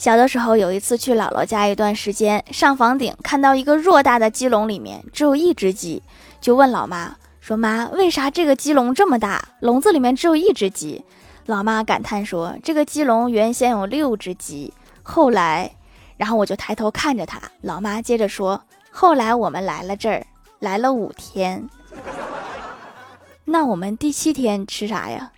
小的时候，有一次去姥姥家，一段时间上房顶，看到一个偌大的鸡笼里面只有一只鸡，就问老妈说：‘妈，为啥这个鸡笼这么大？笼子里面只有一只鸡。’老妈感叹说：‘这个鸡笼原先有六只鸡。’后来然后我就抬头看着他，老妈接着说：‘后来我们来了这儿，来了五天。那我们第七天吃啥呀？’